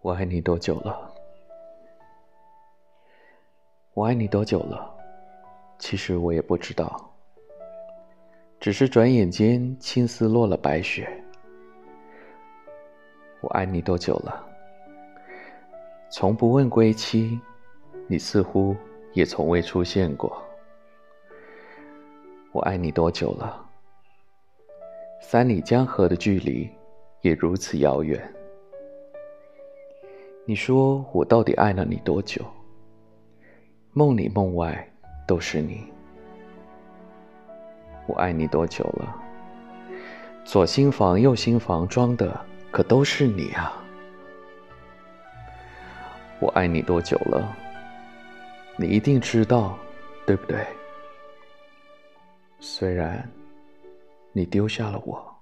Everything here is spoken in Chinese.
我爱你多久了？我爱你多久了？其实我也不知道，只是转眼间青丝落了白雪。我爱你多久了？从不问归期，你似乎也从未出现过。我爱你多久了？三里江河的距离也如此遥远。你说我到底爱了你多久？梦里梦外都是你。我爱你多久了？左心房右心房装的可都是你啊。我爱你多久了？你一定知道，对不对？虽然你丢下了我。